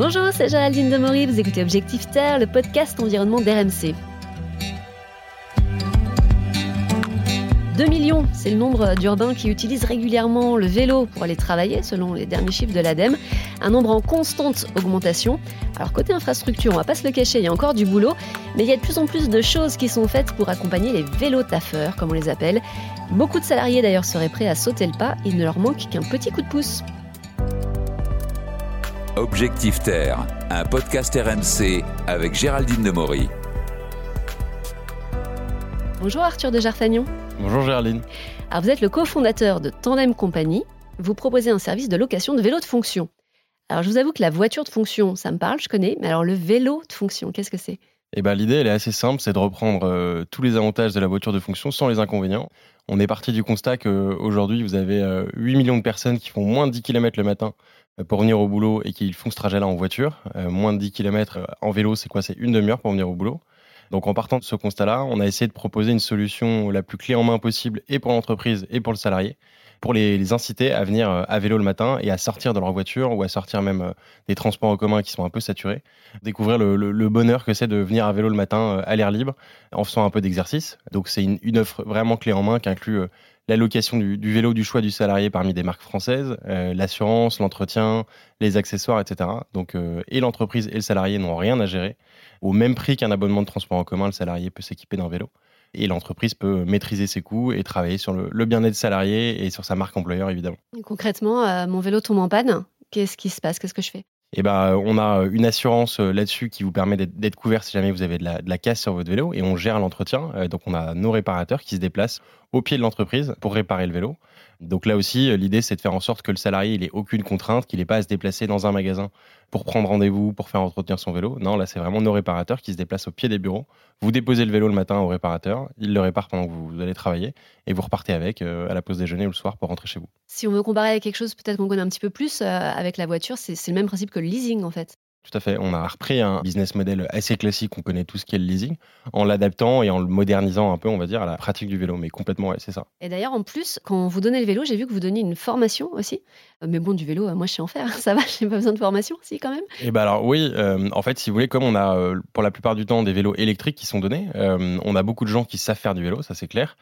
Bonjour, c'est Géraldine Demory, vous écoutez Objectif Terre, le podcast environnement d'RMC. 2 millions, c'est le nombre d'urbains qui utilisent régulièrement le vélo pour aller travailler, selon les derniers chiffres de l'ADEME. Un nombre en constante augmentation. Alors côté infrastructure, on va pas se le cacher, il y a encore du boulot, mais il y a de plus en plus de choses qui sont faites pour accompagner les vélos taffeurs, comme on les appelle. Beaucoup de salariés d'ailleurs seraient prêts à sauter le pas, il ne leur manque qu'un petit coup de pouce. Objectif Terre, un podcast RMC avec Géraldine Demory. Bonjour Arthur de Jarfagnon. Bonjour Géraldine. Alors vous êtes le cofondateur de Tandem Company. Vous proposez un service de location de vélo de fonction. Alors je vous avoue que la voiture de fonction, ça me parle, je connais, mais alors le vélo de fonction, qu'est-ce que c'est? Eh ben, L'idée, elle est assez simple, c'est de reprendre euh, tous les avantages de la voiture de fonction sans les inconvénients. On est parti du constat qu'aujourd'hui, vous avez 8 euh, millions de personnes qui font moins de 10 km le matin pour venir au boulot et qui font ce trajet-là en voiture. moins de 10 km en vélo, c'est quoi? C'est une demi-heure pour venir au boulot. Donc en partant de ce constat-là, on a essayé de proposer une solution la plus clé en main possible et pour l'entreprise et pour le salarié pour les, inciter à venir euh, à vélo le matin et à sortir de leur voiture ou à sortir même euh, des transports en commun qui sont un peu saturés, découvrir le, bonheur que c'est de venir à vélo le matin euh, à l'air libre en faisant un peu d'exercice. Donc c'est une, offre vraiment clé en main qui inclut l'allocation du, vélo du choix du salarié parmi des marques françaises, l'assurance, l'entretien, les accessoires, etc. Donc, et l'entreprise et le salarié n'ont rien à gérer. Au même prix qu'un abonnement de transport en commun, le salarié peut s'équiper d'un vélo. Et l'entreprise peut maîtriser ses coûts et travailler sur le, bien-être salarié et sur sa marque employeur, évidemment. concrètement, euh, mon vélo tombe en panne. Qu'est-ce qui se passe? Qu'est-ce que je fais? Eh ben, on a une assurance euh, là-dessus qui vous permet d'être couvert si jamais vous avez de la, casse sur votre vélo et on gère l'entretien. Euh, donc, on a nos réparateurs qui se déplacent au pied de l'entreprise pour réparer le vélo. Donc là aussi, l'idée, c'est de faire en sorte que le salarié, il ait aucune contrainte, qu'il n'ait pas à se déplacer dans un magasin pour prendre rendez-vous, pour faire entretenir son vélo. Non, là, c'est vraiment nos réparateurs qui se déplacent au pied des bureaux. Vous déposez le vélo le matin au réparateur, il le répare pendant que vous allez travailler et vous repartez avec euh, à la pause déjeuner ou le soir pour rentrer chez vous. Si on veut comparer avec quelque chose peut-être qu'on connaît un petit peu plus, euh, avec la voiture, c'est le même principe que le leasing en fait. Tout à fait. On a repris un business model assez classique, on connaît tout ce qui est le leasing, en l'adaptant et en le modernisant un peu, on va dire, à la pratique du vélo. Mais complètement, c'est ça. Et d'ailleurs, en plus, quand vous donnez le vélo, j'ai vu que vous donniez une formation aussi. Euh, mais bon, du vélo, euh, moi, je sais en faire. Ça va, j'ai pas besoin de formation, si, quand même. Et eh ben alors, oui, euh, en fait, si vous voulez, comme on a pour la plupart du temps des vélos électriques qui sont donnés, on a beaucoup de gens qui savent faire du vélo, ça c'est clair,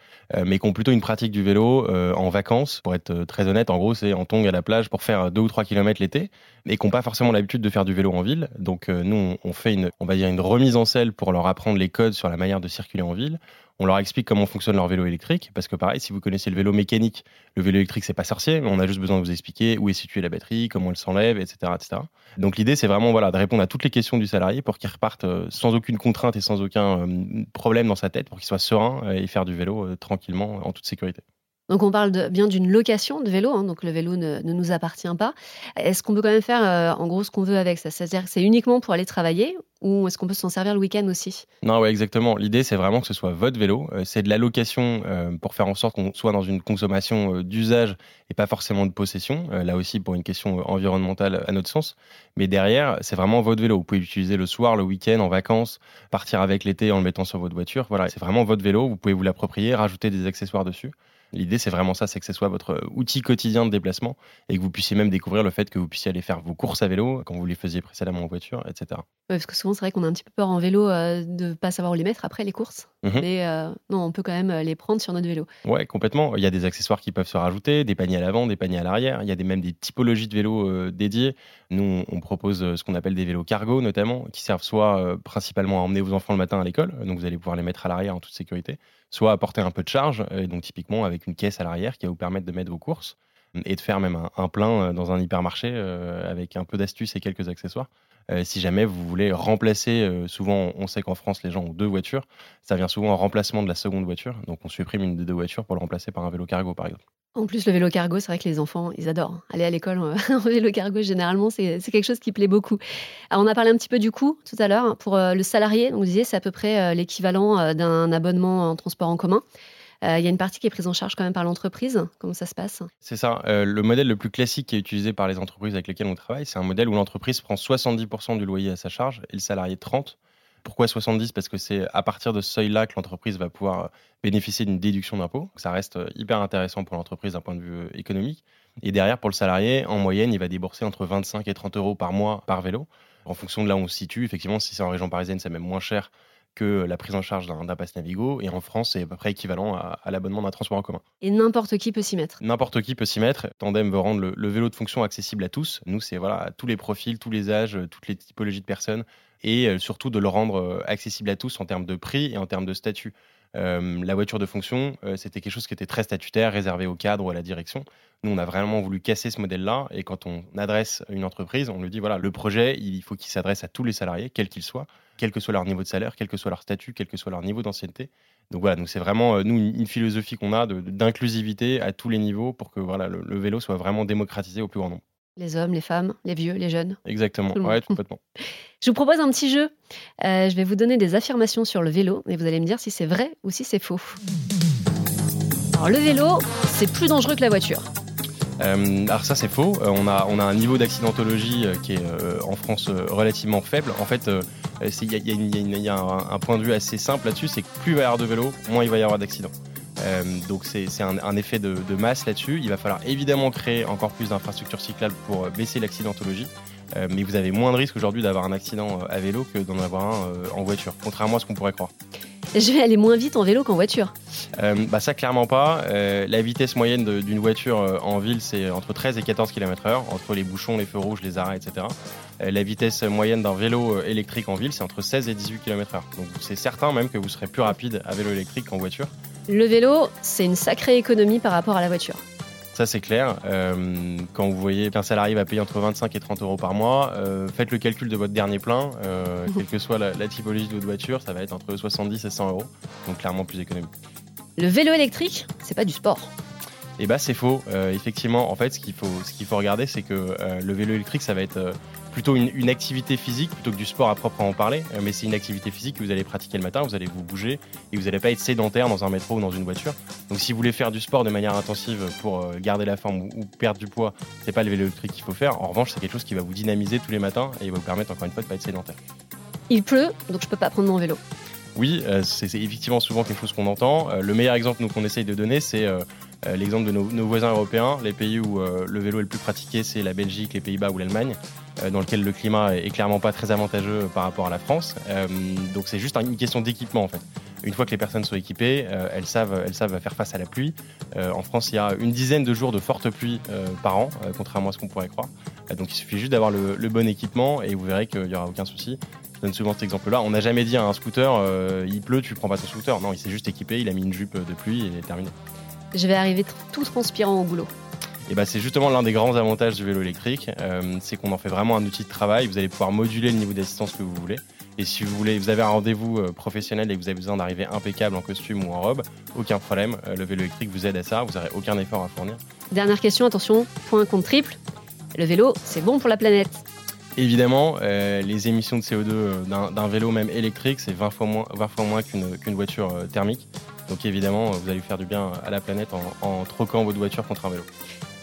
mais qui ont plutôt une pratique du vélo en vacances. Pour être très honnête, en gros, c'est en tong à la plage pour faire 2 ou 3 km l'été, et qui n'ont pas forcément l'habitude de faire du vélo en ville. Donc, nous, on fait une, on va dire une remise en selle pour leur apprendre les codes sur la manière de circuler en ville. On leur explique comment fonctionne leur vélo électrique, parce que pareil, si vous connaissez le vélo mécanique, le vélo électrique, c'est pas sorcier, on a juste besoin de vous expliquer où est située la batterie, comment elle s'enlève, etc., etc. Donc l'idée, c'est vraiment voilà, de répondre à toutes les questions du salarié pour qu'il reparte euh, sans aucune contrainte et sans aucun euh, problème dans sa tête, pour qu'il soit serein euh, et faire du vélo tranquillement, en toute sécurité. Donc on parle bien d'une location de vélo, hein, donc le vélo ne, nous appartient pas. Est-ce qu'on peut quand même faire euh, en gros ce qu'on veut avec ça? C'est-à-dire que c'est uniquement pour aller travailler ou est-ce qu'on peut s'en servir le week-end aussi? Non, ouais, exactement. L'idée c'est vraiment que ce soit votre vélo. Euh, c'est de la location euh, pour faire en sorte qu'on soit dans une consommation d'usage et pas forcément de possession. là aussi pour une question environnementale à notre sens. Mais derrière, c'est vraiment votre vélo. Vous pouvez l'utiliser le soir, le week-end, en vacances, partir avec l'été en le mettant sur votre voiture. Voilà, c'est vraiment votre vélo. Vous pouvez vous l'approprier, rajouter des accessoires dessus. L'idée, c'est vraiment ça, c'est que ce soit votre outil quotidien de déplacement et que vous puissiez même découvrir le fait que vous puissiez aller faire vos courses à vélo quand vous les faisiez précédemment en voiture, etc. Ouais, parce que souvent, c'est vrai qu'on a un petit peu peur en vélo euh, de ne pas savoir où les mettre après les courses. Mhm. Mais euh, non, on peut quand même euh, les prendre sur notre vélo. Ouais, complètement. Il y a des accessoires qui peuvent se rajouter, des paniers à l'avant, des paniers à l'arrière. Il y a des, même des typologies de vélos dédiés. Nous, on propose ce qu'on appelle des vélos cargo, notamment, qui servent soit principalement à emmener vos enfants le matin à l'école, donc vous allez pouvoir les mettre à l'arrière en toute sécurité, soit apporter un peu de charge, et donc typiquement avec une caisse à l'arrière qui va vous permettre de mettre vos courses et de faire même un, plein euh, dans un hypermarché euh, avec un peu d'astuces et quelques accessoires. Euh, si jamais vous voulez remplacer, souvent on sait qu'en France les gens ont deux voitures, ça vient souvent en remplacement de la seconde voiture, donc on supprime une des deux voitures pour le remplacer par un vélo cargo par exemple. En plus, le vélo cargo, c'est vrai que les enfants, ils adorent. Aller à l'école en vélo cargo, généralement, c'est quelque chose qui plaît beaucoup. Alors, on a parlé un petit peu du coût tout à l'heure. Pour le salarié, on disait c'est à peu près l'équivalent d'un abonnement en transport en commun. Euh, il y a une partie qui est prise en charge quand même par l'entreprise. Comment ça se passe? C'est ça. Euh, le modèle le plus classique qui est utilisé par les entreprises avec lesquelles on travaille, c'est un modèle où l'entreprise prend 70% du loyer à sa charge et le salarié 30%. Pourquoi 70 Parce que c'est à partir de ce seuil-là que l'entreprise va pouvoir bénéficier d'une déduction d'impôt. Ça reste hyper intéressant pour l'entreprise d'un point de vue économique. Et derrière, pour le salarié, en moyenne, il va débourser entre 25 et 30 euros par mois par vélo. En fonction de là où on se situe, effectivement, si c'est en région parisienne, c'est même moins cher que la prise en charge d'un pass Navigo. Et en France, c'est à peu près équivalent à, l'abonnement d'un transport en commun. Et n'importe qui peut s'y mettre N'importe qui peut s'y mettre. Tandem veut rendre le, vélo de fonction accessible à tous. Nous, c'est voilà, tous les profils, tous les âges, toutes les typologies de personnes. Et euh, surtout de le rendre euh, accessible à tous en termes de prix et en termes de statut. Euh, la voiture de fonction, c'était quelque chose qui était très statutaire, réservé au cadre ou à la direction. Nous, on a vraiment voulu casser ce modèle-là. Et quand on adresse une entreprise, on lui dit voilà, le projet, il faut qu'il s'adresse à tous les salariés, quels qu'ils soient, quel que soit leur niveau de salaire, quel que soit leur statut, quel que soit leur niveau d'ancienneté. Donc voilà, donc c'est vraiment euh, nous une, philosophie qu'on a d'inclusivité à tous les niveaux pour que voilà le, vélo soit vraiment démocratisé au plus grand nombre. Les hommes, les femmes, les vieux, les jeunes. Exactement, ouais, complètement. Je vous propose un petit jeu. Euh, je vais vous donner des affirmations sur le vélo et vous allez me dire si c'est vrai ou si c'est faux. Alors le vélo, c'est plus dangereux que la voiture. Euh, alors ça c'est faux. Euh, on, a, on a un niveau d'accidentologie euh, qui est en France relativement faible. En fait, il y a, un, point de vue assez simple là-dessus, c'est que plus il va y avoir de vélos, moins il va y avoir d'accidents. Donc c'est un, effet de, masse là-dessus. Il va falloir évidemment créer encore plus d'infrastructures cyclables pour baisser l'accidentologie. mais vous avez moins de risques aujourd'hui d'avoir un accident à vélo que d'en avoir un en voiture, contrairement à ce qu'on pourrait croire. Je vais aller moins vite en vélo qu'en voiture. Euh, bah ça, clairement pas. Euh, la vitesse moyenne d'une voiture euh, en ville, c'est entre 13 et 14 km/h, entre les bouchons, les feux rouges, les arrêts, etc. la vitesse moyenne d'un vélo électrique en ville, c'est entre 16 et 18 km/h. Donc c'est certain même que vous serez plus rapide à vélo électrique qu'en voiture. Le vélo, c'est une sacrée économie par rapport à la voiture. Ça, c'est clair. Euh, quand vous voyez qu'un salarié va payer entre 25 et 30 euros par mois, euh, faites le calcul de votre dernier plein. Euh, quelle que soit la, typologie de votre voiture, ça va être entre 70 et 100 euros. Donc, clairement, plus économique. Le vélo électrique, c'est pas du sport. Eh bah, c'est faux. effectivement, en fait, ce qu'il faut, ce qu'il faut regarder, c'est que le vélo électrique, ça va être plutôt une, activité physique plutôt que du sport à proprement parler. Euh, mais c'est une activité physique que vous allez pratiquer le matin, vous allez vous bouger et vous n'allez pas être sédentaire dans un métro ou dans une voiture. Donc si vous voulez faire du sport de manière intensive pour euh, garder la forme ou, perdre du poids, c'est pas le vélo électrique qu'il faut faire. En revanche, c'est quelque chose qui va vous dynamiser tous les matins et va vous permettre encore une fois de pas être sédentaire. Il pleut, donc je peux pas prendre mon vélo. Oui, euh, c'est effectivement souvent quelque chose qu'on entend. le meilleur exemple qu'on essaye de donner, c'est euh, l'exemple de nos, voisins européens, les pays où euh, le vélo est le plus pratiqué, c'est la Belgique, les Pays-Bas ou l'Allemagne, euh, dans lequel le climat est, clairement pas très avantageux par rapport à la France. donc c'est juste une question d'équipement en fait. Une fois que les personnes sont équipées, elles, savent, elles savent faire face à la pluie. en France, il y a une dizaine de jours de forte pluie par an, contrairement à ce qu'on pourrait croire. donc il suffit juste d'avoir le, bon équipement et vous verrez qu'il n'y aura aucun souci. Je donne souvent cet exemple-là. On n'a jamais dit à un scooter, il pleut, tu prends pas ton scooter. Non, il s'est juste équipé, il a mis une jupe de pluie et terminé je vais arriver tout transpirant au boulot. Et bah, c'est justement l'un des grands avantages du vélo électrique, euh, c'est qu'on en fait vraiment un outil de travail. Vous allez pouvoir moduler le niveau d'assistance que vous voulez. Et si vous voulez, vous avez un rendez-vous euh, professionnel et que vous avez besoin d'arriver impeccable en costume ou en robe, aucun problème. Euh, le vélo électrique vous aide à ça. Vous n'aurez aucun effort à fournir. Dernière question, attention, point contre triple. Le vélo, c'est bon pour la planète. Évidemment, les émissions de CO2 d'un vélo, même électrique, c'est 20 fois moins, 20 fois moins qu'une voiture thermique. Donc évidemment, vous allez faire du bien à la planète en, troquant votre voiture contre un vélo.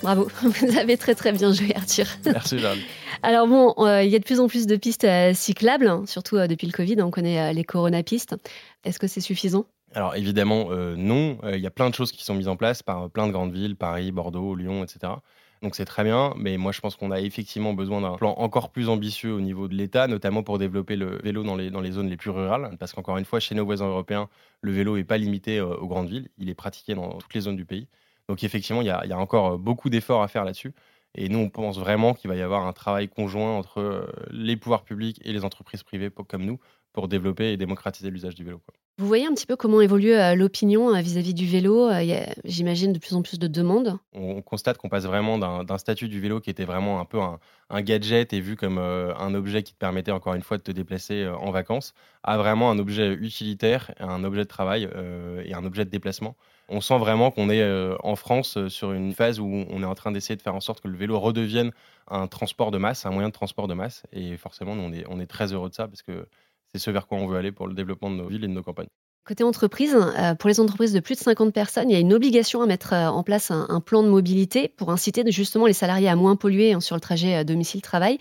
Bravo, vous avez très très bien joué Arthur. Merci Charles. Alors bon, euh, il y a de plus en plus de pistes euh, cyclables, hein, surtout euh, depuis le Covid, on connaît les Corona-pistes. Est-ce que c'est suffisant? Alors évidemment, non. Il y a plein de choses qui sont mises en place par plein de grandes villes, Paris, Bordeaux, Lyon, etc. Donc c'est très bien, mais moi je pense qu'on a effectivement besoin d'un plan encore plus ambitieux au niveau de l'État, notamment pour développer le vélo dans les, zones les plus rurales, parce qu'encore une fois, chez nos voisins européens, le vélo n'est pas limité euh, aux grandes villes, il est pratiqué dans toutes les zones du pays. Donc effectivement, il y a, encore euh, beaucoup d'efforts à faire là-dessus. Et nous, on pense vraiment qu'il va y avoir un travail conjoint entre euh, les pouvoirs publics et les entreprises privées comme nous pour développer et démocratiser l'usage du vélo. Vous voyez un petit peu comment évolue euh, l'opinion euh, vis-à-vis du vélo euh, J'imagine de plus en plus de demandes. On constate qu'on passe vraiment d'un statut du vélo qui était vraiment un peu un, gadget et vu comme un objet qui te permettait encore une fois de te déplacer en vacances à vraiment un objet utilitaire, un objet de travail et un objet de déplacement. On sent vraiment qu'on est en France sur une phase où on est en train d'essayer de faire en sorte que le vélo redevienne un transport de masse, un moyen de transport de masse. Et forcément, on est, on est très heureux de ça parce que c'est ce vers quoi on veut aller pour le développement de nos villes et de nos campagnes. Côté entreprise, euh, pour les entreprises de plus de 50 personnes, il y a une obligation à mettre euh, en place un, plan de mobilité pour inciter justement les salariés à moins polluer hein, sur le trajet euh, domicile-travail.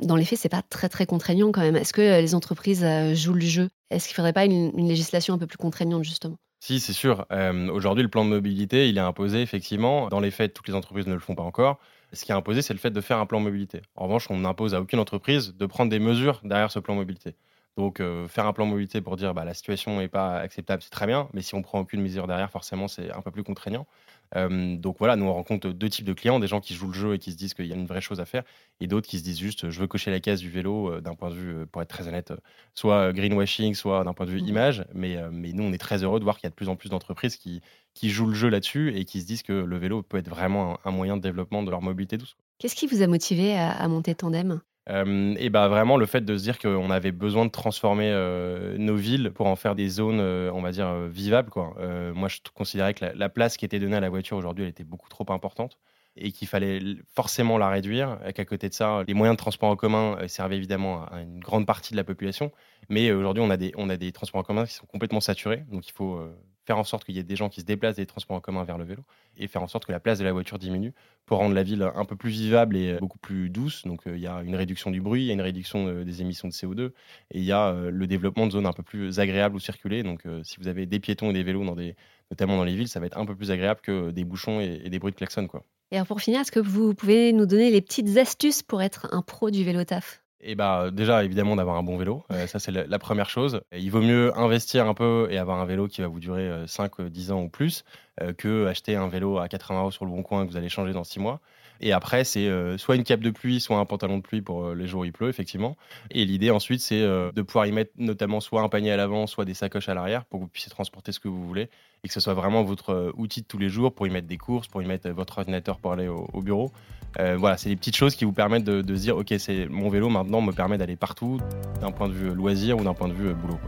Dans les faits, c'est pas très très contraignant quand même. Est-ce que les entreprises jouent le jeu? Est-ce qu'il ne faudrait pas une législation un peu plus contraignante justement? Si, c'est sûr. Euh, aujourd'hui, le plan de mobilité, il est imposé, effectivement. Dans les faits, toutes les entreprises ne le font pas encore. Ce qui est imposé, c'est le fait de faire un plan mobilité. En revanche, on n'impose à aucune entreprise de prendre des mesures derrière ce plan mobilité. Donc, euh, faire un plan mobilité pour dire bah, la situation n'est pas acceptable, c'est très bien, mais si on prend aucune mesure derrière, forcément, c'est un peu plus contraignant. Euh, donc voilà, nous on rencontre deux types de clients, des gens qui jouent le jeu et qui se disent qu'il y a une vraie chose à faire, et d'autres qui se disent juste je veux cocher la case du vélo euh, d'un point de vue, pour être très honnête, soit greenwashing, soit d'un point de vue mmh. image. Mais, mais nous on est très heureux de voir qu'il y a de plus en plus d'entreprises qui, qui jouent le jeu là-dessus et qui se disent que le vélo peut être vraiment un, moyen de développement de leur mobilité douce. Qu'est-ce qui vous a motivé à monter Tandem? Euh, et bah vraiment le fait de se dire qu'on avait besoin de transformer euh, nos villes pour en faire des zones, euh, on va dire, vivables. Quoi. moi, je considérais que la, place qui était donnée à la voiture aujourd'hui, elle était beaucoup trop importante et qu'il fallait forcément la réduire. Qu'à côté de ça, les moyens de transport en commun servaient évidemment à une grande partie de la population. Mais aujourd'hui, on, a des, on a des transports en commun qui sont complètement saturés. Donc il faut faire en sorte qu'il y ait des gens qui se déplacent des transports en commun vers le vélo et faire en sorte que la place de la voiture diminue pour rendre la ville un peu plus vivable et beaucoup plus douce. Donc euh, il y a une réduction du bruit, il y a une réduction euh, des émissions de CO2 et il y a euh, le développement de zones un peu plus agréables où circuler. Donc si vous avez des piétons et des vélos, dans des, notamment dans les villes, ça va être un peu plus agréable que des bouchons et, des bruits de klaxon. Quoi. Et alors pour finir, est-ce que vous pouvez nous donner les petites astuces pour être un pro du vélo taf? Et bah déjà évidemment d'avoir un bon vélo, euh, ça c'est la, première chose. il vaut mieux investir un peu et avoir un vélo qui va vous durer 5 euh, 10 ans ou plus euh, que acheter un vélo à 80 euros sur le bon coin que vous allez changer dans 6 mois. Et après, c'est soit une cape de pluie, soit un pantalon de pluie pour les jours où il pleut, effectivement. Et l'idée ensuite, c'est de pouvoir y mettre notamment soit un panier à l'avant, soit des sacoches à l'arrière pour que vous puissiez transporter ce que vous voulez et que ce soit vraiment votre outil de tous les jours pour y mettre des courses, pour y mettre votre ordinateur pour aller au bureau. Euh, voilà, c'est des petites choses qui vous permettent de, se dire, ok, c'est mon vélo maintenant me permet d'aller partout, d'un point de vue loisir ou d'un point de vue boulot.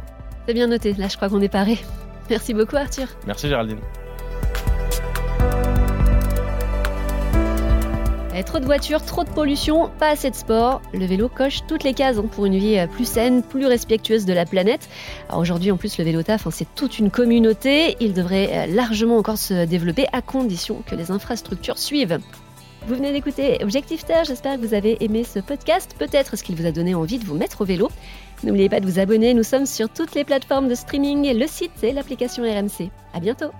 C'est bien noté. Là, je crois qu'on est paré. Merci beaucoup, Arthur. Merci, Géraldine. Eh, trop de voitures, trop de pollution, pas assez de sport. Le vélo coche toutes les cases hein, pour une vie euh, plus saine, plus respectueuse de la planète. aujourd'hui, en plus, le vélo taf, hein, c'est toute une communauté. Il devrait euh, largement encore se développer à condition que les infrastructures suivent. Vous venez d'écouter Objectif Terre, j'espère que vous avez aimé ce podcast. Peut-être ce qu'il vous a donné envie de vous mettre au vélo. N'oubliez pas de vous abonner, nous sommes sur toutes les plateformes de streaming, le site et l'application RMC. À bientôt